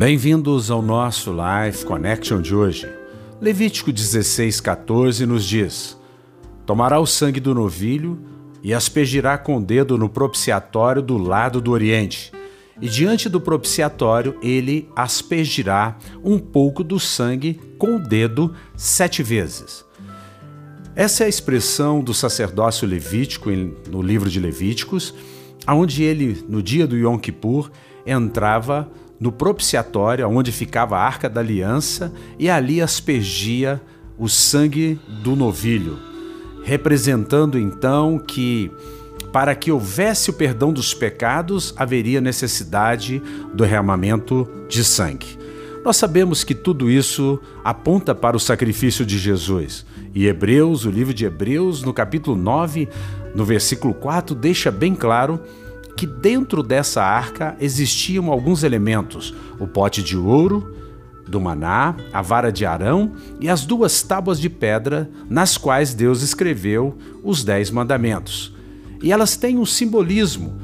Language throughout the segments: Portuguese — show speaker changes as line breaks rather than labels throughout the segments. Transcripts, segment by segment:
Bem-vindos ao nosso Life Connection de hoje. Levítico 16,14 nos diz: Tomará o sangue do novilho e aspergirá com o dedo no propiciatório do lado do oriente, e diante do propiciatório ele aspergirá um pouco do sangue com o dedo sete vezes. Essa é a expressão do sacerdócio levítico no livro de Levíticos, onde ele, no dia do Yom Kippur, entrava no propiciatório, onde ficava a arca da aliança, e ali aspergia o sangue do novilho, representando então que para que houvesse o perdão dos pecados, haveria necessidade do derramamento de sangue. Nós sabemos que tudo isso aponta para o sacrifício de Jesus. E Hebreus, o livro de Hebreus, no capítulo 9, no versículo 4, deixa bem claro que dentro dessa arca existiam alguns elementos: o pote de ouro, do maná, a vara de Arão e as duas tábuas de pedra nas quais Deus escreveu os dez mandamentos. E elas têm um simbolismo.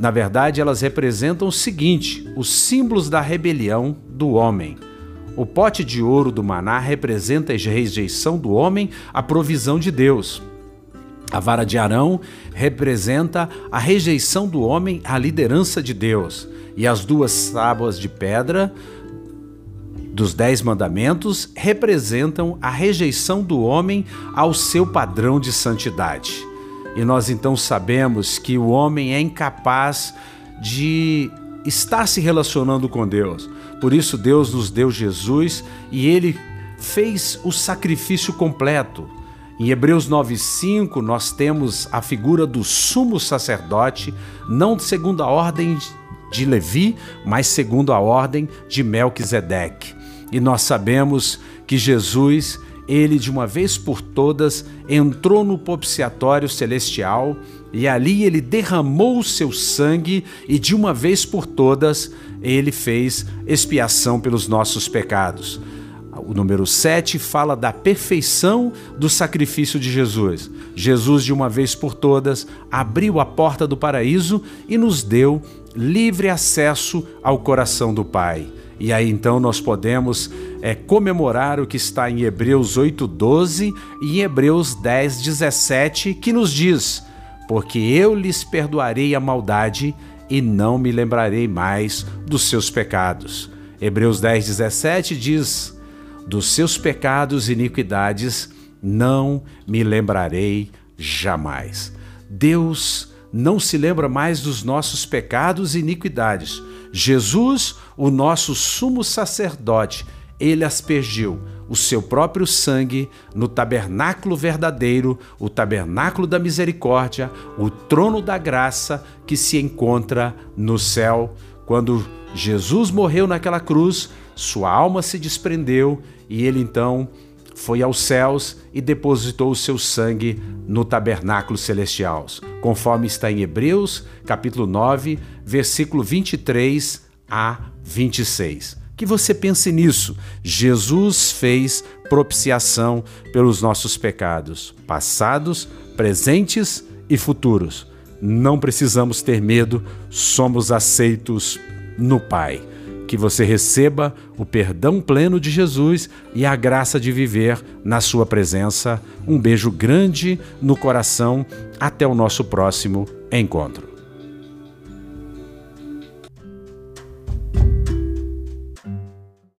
Na verdade, elas representam o seguinte: os símbolos da rebelião do homem. O pote de ouro do maná representa a rejeição do homem à provisão de Deus. A vara de Arão representa a rejeição do homem à liderança de Deus, e as duas tábuas de pedra dos Dez Mandamentos representam a rejeição do homem ao seu padrão de santidade. E nós então sabemos que o homem é incapaz de estar se relacionando com Deus. Por isso, Deus nos deu Jesus e ele fez o sacrifício completo em Hebreus 9:5 nós temos a figura do sumo sacerdote, não segundo a ordem de Levi, mas segundo a ordem de Melquisedeque. E nós sabemos que Jesus, ele de uma vez por todas entrou no propiciatório celestial e ali ele derramou o seu sangue e de uma vez por todas ele fez expiação pelos nossos pecados. O número 7 fala da perfeição do sacrifício de Jesus. Jesus, de uma vez por todas, abriu a porta do paraíso e nos deu livre acesso ao coração do Pai. E aí então nós podemos é, comemorar o que está em Hebreus 8,12 e em Hebreus 10, 17, que nos diz: Porque eu lhes perdoarei a maldade e não me lembrarei mais dos seus pecados. Hebreus 10, 17 diz dos seus pecados e iniquidades não me lembrarei jamais. Deus não se lembra mais dos nossos pecados e iniquidades. Jesus, o nosso sumo sacerdote, ele aspergiu o seu próprio sangue no tabernáculo verdadeiro, o tabernáculo da misericórdia, o trono da graça que se encontra no céu. Quando Jesus morreu naquela cruz, sua alma se desprendeu e ele então foi aos céus e depositou o seu sangue no tabernáculo celestial, conforme está em Hebreus, capítulo 9, versículo 23 a 26. Que você pense nisso. Jesus fez propiciação pelos nossos pecados, passados, presentes e futuros. Não precisamos ter medo, somos aceitos no Pai que você receba o perdão pleno de Jesus e a graça de viver na Sua presença. Um beijo grande no coração. Até o nosso próximo encontro.